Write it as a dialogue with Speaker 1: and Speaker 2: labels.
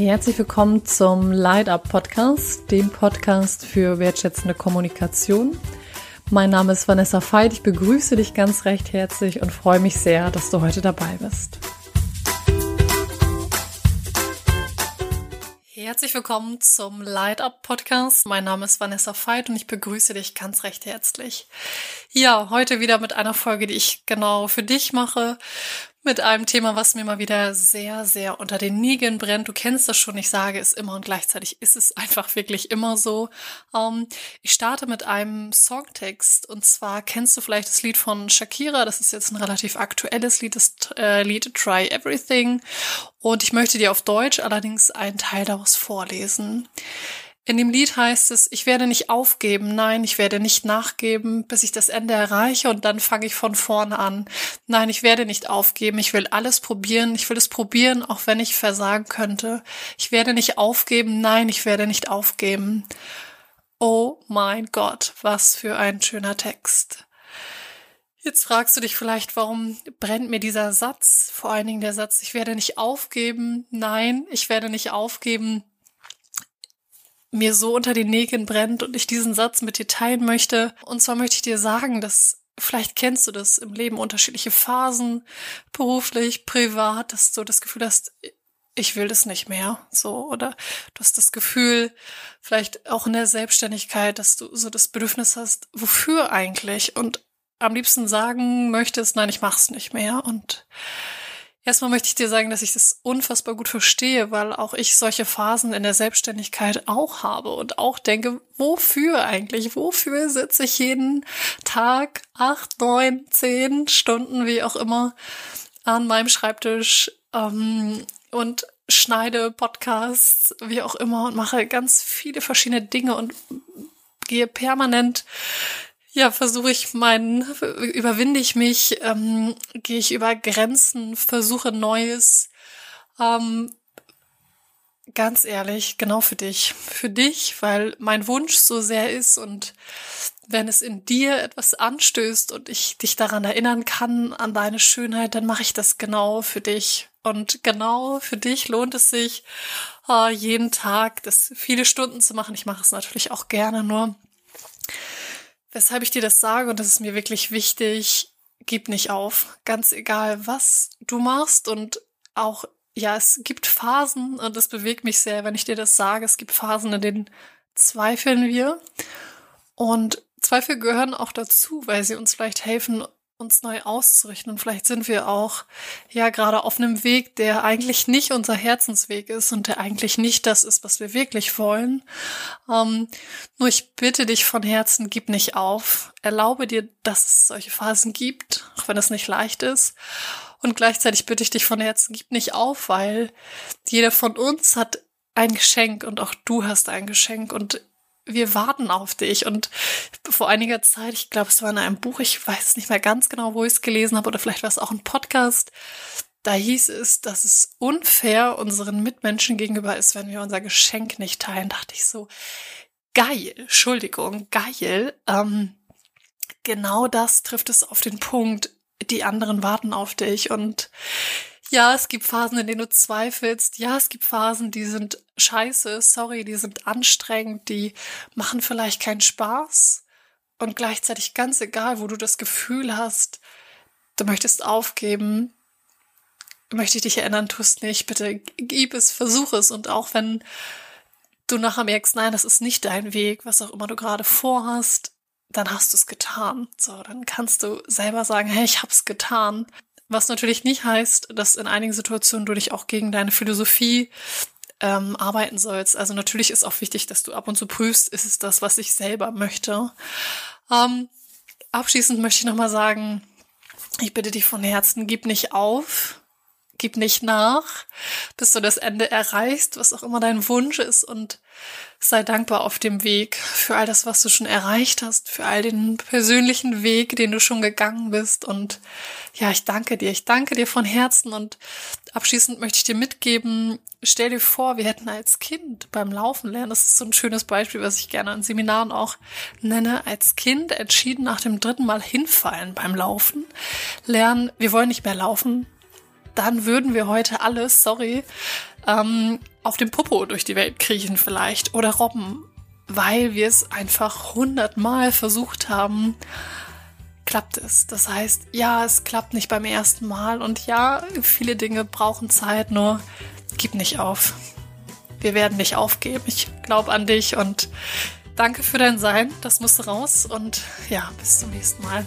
Speaker 1: Herzlich willkommen zum Light Up Podcast, dem Podcast für wertschätzende Kommunikation. Mein Name ist Vanessa Veit. Ich begrüße dich ganz recht herzlich und freue mich sehr, dass du heute dabei bist. Herzlich willkommen zum Light Up Podcast. Mein Name ist Vanessa Veit und ich begrüße dich ganz recht herzlich. Ja, heute wieder mit einer Folge, die ich genau für dich mache mit einem Thema, was mir mal wieder sehr, sehr unter den Nägeln brennt. Du kennst das schon, ich sage es immer und gleichzeitig ist es einfach wirklich immer so. Ähm, ich starte mit einem Songtext und zwar kennst du vielleicht das Lied von Shakira, das ist jetzt ein relativ aktuelles Lied, das äh, Lied Try Everything und ich möchte dir auf Deutsch allerdings einen Teil daraus vorlesen. In dem Lied heißt es, ich werde nicht aufgeben, nein, ich werde nicht nachgeben, bis ich das Ende erreiche und dann fange ich von vorne an. Nein, ich werde nicht aufgeben, ich will alles probieren, ich will es probieren, auch wenn ich versagen könnte. Ich werde nicht aufgeben, nein, ich werde nicht aufgeben. Oh mein Gott, was für ein schöner Text. Jetzt fragst du dich vielleicht, warum brennt mir dieser Satz, vor allen Dingen der Satz, ich werde nicht aufgeben, nein, ich werde nicht aufgeben, mir so unter den Nägeln brennt und ich diesen Satz mit dir teilen möchte. Und zwar möchte ich dir sagen, dass vielleicht kennst du das im Leben unterschiedliche Phasen, beruflich, privat, dass du das Gefühl hast, ich will das nicht mehr, so, oder du hast das Gefühl, vielleicht auch in der Selbstständigkeit, dass du so das Bedürfnis hast, wofür eigentlich? Und am liebsten sagen möchtest, nein, ich mach's nicht mehr. Und Erstmal möchte ich dir sagen, dass ich das unfassbar gut verstehe, weil auch ich solche Phasen in der Selbstständigkeit auch habe und auch denke, wofür eigentlich? Wofür sitze ich jeden Tag acht, neun, zehn Stunden, wie auch immer, an meinem Schreibtisch ähm, und schneide Podcasts, wie auch immer, und mache ganz viele verschiedene Dinge und gehe permanent ja, versuche ich meinen, überwinde ich mich, ähm, gehe ich über Grenzen, versuche Neues. Ähm, ganz ehrlich, genau für dich. Für dich, weil mein Wunsch so sehr ist und wenn es in dir etwas anstößt und ich dich daran erinnern kann, an deine Schönheit, dann mache ich das genau für dich. Und genau für dich lohnt es sich, äh, jeden Tag das viele Stunden zu machen. Ich mache es natürlich auch gerne, nur Weshalb ich dir das sage, und das ist mir wirklich wichtig, gib nicht auf. Ganz egal, was du machst und auch, ja, es gibt Phasen, und das bewegt mich sehr, wenn ich dir das sage, es gibt Phasen, in denen zweifeln wir. Und Zweifel gehören auch dazu, weil sie uns vielleicht helfen, uns neu auszurichten. Und vielleicht sind wir auch ja gerade auf einem Weg, der eigentlich nicht unser Herzensweg ist und der eigentlich nicht das ist, was wir wirklich wollen. Ähm, nur ich bitte dich von Herzen, gib nicht auf. Erlaube dir, dass es solche Phasen gibt, auch wenn es nicht leicht ist. Und gleichzeitig bitte ich dich von Herzen, gib nicht auf, weil jeder von uns hat ein Geschenk und auch du hast ein Geschenk und wir warten auf dich. Und vor einiger Zeit, ich glaube, es war in einem Buch, ich weiß nicht mehr ganz genau, wo ich es gelesen habe, oder vielleicht war es auch ein Podcast, da hieß es, dass es unfair unseren Mitmenschen gegenüber ist, wenn wir unser Geschenk nicht teilen. Dachte ich so, geil, Entschuldigung, geil. Ähm, genau das trifft es auf den Punkt. Die anderen warten auf dich und ja, es gibt Phasen, in denen du zweifelst. Ja, es gibt Phasen, die sind scheiße, sorry, die sind anstrengend, die machen vielleicht keinen Spaß. Und gleichzeitig ganz egal, wo du das Gefühl hast, du möchtest aufgeben, möchte ich dich erinnern, tust nicht, bitte gib es, versuch es. Und auch wenn du nachher merkst, nein, das ist nicht dein Weg, was auch immer du gerade vorhast, dann hast du es getan. So, dann kannst du selber sagen, hey, ich hab's getan. Was natürlich nicht heißt, dass in einigen Situationen du dich auch gegen deine Philosophie ähm, arbeiten sollst. Also natürlich ist auch wichtig, dass du ab und zu prüfst, ist es das, was ich selber möchte. Ähm, abschließend möchte ich nochmal sagen, ich bitte dich von Herzen, gib nicht auf, gib nicht nach, bis du das Ende erreichst, was auch immer dein Wunsch ist und sei dankbar auf dem Weg für all das, was du schon erreicht hast, für all den persönlichen Weg, den du schon gegangen bist. Und ja, ich danke dir. Ich danke dir von Herzen. Und abschließend möchte ich dir mitgeben, stell dir vor, wir hätten als Kind beim Laufen lernen, das ist so ein schönes Beispiel, was ich gerne an Seminaren auch nenne, als Kind entschieden nach dem dritten Mal hinfallen beim Laufen, lernen, wir wollen nicht mehr laufen, dann würden wir heute alles, sorry, ähm, auf dem Popo durch die Welt kriechen vielleicht oder robben, weil wir es einfach hundertmal versucht haben, klappt es. Das heißt, ja, es klappt nicht beim ersten Mal und ja, viele Dinge brauchen Zeit, nur gib nicht auf. Wir werden nicht aufgeben. Ich glaube an dich und danke für dein Sein. Das musste raus und ja, bis zum nächsten Mal.